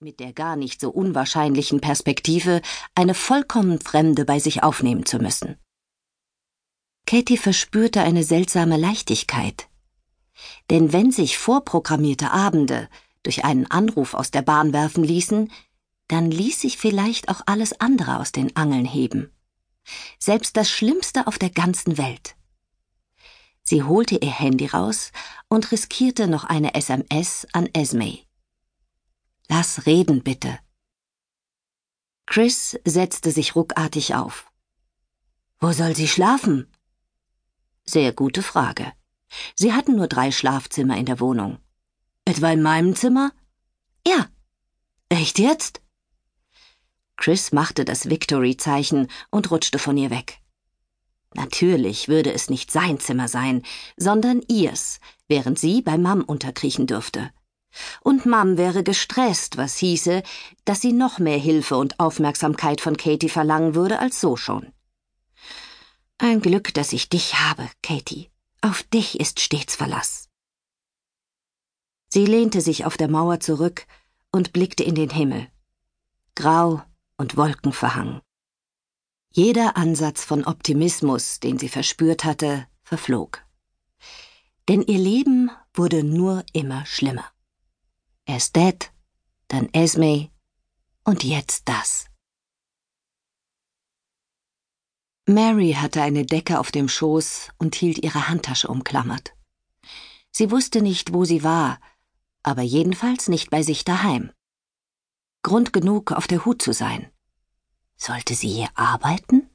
mit der gar nicht so unwahrscheinlichen Perspektive, eine vollkommen Fremde bei sich aufnehmen zu müssen. Katie verspürte eine seltsame Leichtigkeit. Denn wenn sich vorprogrammierte Abende durch einen Anruf aus der Bahn werfen ließen, dann ließ sich vielleicht auch alles andere aus den Angeln heben. Selbst das Schlimmste auf der ganzen Welt. Sie holte ihr Handy raus und riskierte noch eine SMS an Esme. Lass reden, bitte. Chris setzte sich ruckartig auf. Wo soll sie schlafen? Sehr gute Frage. Sie hatten nur drei Schlafzimmer in der Wohnung. Etwa in meinem Zimmer? Ja. Echt jetzt? Chris machte das Victory-Zeichen und rutschte von ihr weg. Natürlich würde es nicht sein Zimmer sein, sondern ihrs, während sie bei Mam unterkriechen dürfte und Mom wäre gestresst, was hieße, dass sie noch mehr Hilfe und Aufmerksamkeit von Katie verlangen würde als so schon. Ein Glück, dass ich dich habe, Katie. Auf dich ist stets Verlass. Sie lehnte sich auf der Mauer zurück und blickte in den Himmel. Grau und wolkenverhangen. Jeder Ansatz von Optimismus, den sie verspürt hatte, verflog. Denn ihr Leben wurde nur immer schlimmer. Erst Dad, dann Esme und jetzt das. Mary hatte eine Decke auf dem Schoß und hielt ihre Handtasche umklammert. Sie wusste nicht, wo sie war, aber jedenfalls nicht bei sich daheim. Grund genug, auf der Hut zu sein. Sollte sie hier arbeiten?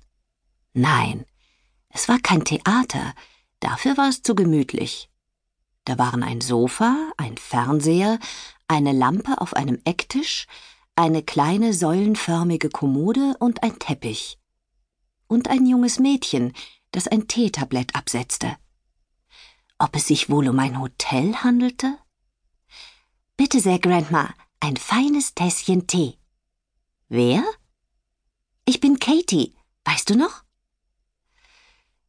Nein, es war kein Theater, dafür war es zu gemütlich. Da waren ein Sofa, ein Fernseher, eine Lampe auf einem Ecktisch, eine kleine säulenförmige Kommode und ein Teppich. Und ein junges Mädchen, das ein Teetablett absetzte. Ob es sich wohl um ein Hotel handelte? Bitte sehr, Grandma, ein feines Tässchen Tee. Wer? Ich bin Katie, weißt du noch?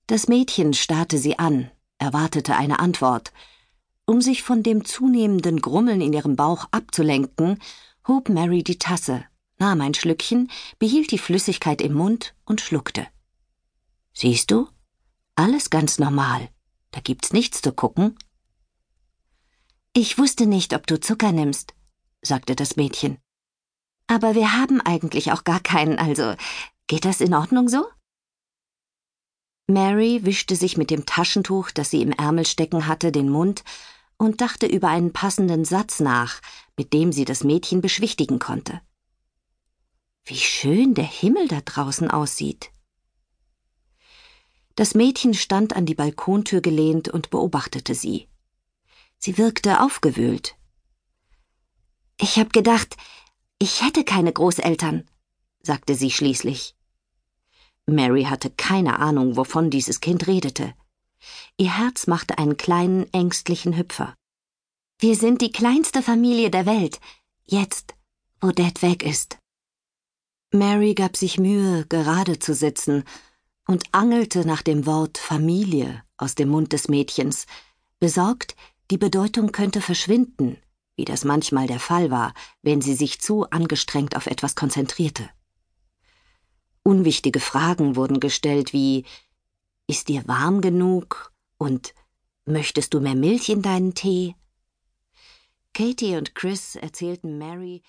Das Mädchen starrte sie an, erwartete eine Antwort, um sich von dem zunehmenden Grummeln in ihrem Bauch abzulenken, hob Mary die Tasse, nahm ein Schlückchen, behielt die Flüssigkeit im Mund und schluckte. Siehst du? Alles ganz normal. Da gibt's nichts zu gucken. Ich wusste nicht, ob du Zucker nimmst, sagte das Mädchen. Aber wir haben eigentlich auch gar keinen, also geht das in Ordnung so? Mary wischte sich mit dem Taschentuch, das sie im Ärmel stecken hatte, den Mund und dachte über einen passenden Satz nach, mit dem sie das Mädchen beschwichtigen konnte. Wie schön der Himmel da draußen aussieht. Das Mädchen stand an die Balkontür gelehnt und beobachtete sie. Sie wirkte aufgewühlt. Ich hab gedacht, ich hätte keine Großeltern, sagte sie schließlich. Mary hatte keine Ahnung, wovon dieses Kind redete. Ihr Herz machte einen kleinen, ängstlichen Hüpfer. Wir sind die kleinste Familie der Welt, jetzt, wo Dad weg ist. Mary gab sich Mühe, gerade zu sitzen, und angelte nach dem Wort Familie aus dem Mund des Mädchens, besorgt, die Bedeutung könnte verschwinden, wie das manchmal der Fall war, wenn sie sich zu angestrengt auf etwas konzentrierte. Unwichtige Fragen wurden gestellt wie ist dir warm genug? Und möchtest du mehr Milch in deinen Tee? Katie und Chris erzählten Mary,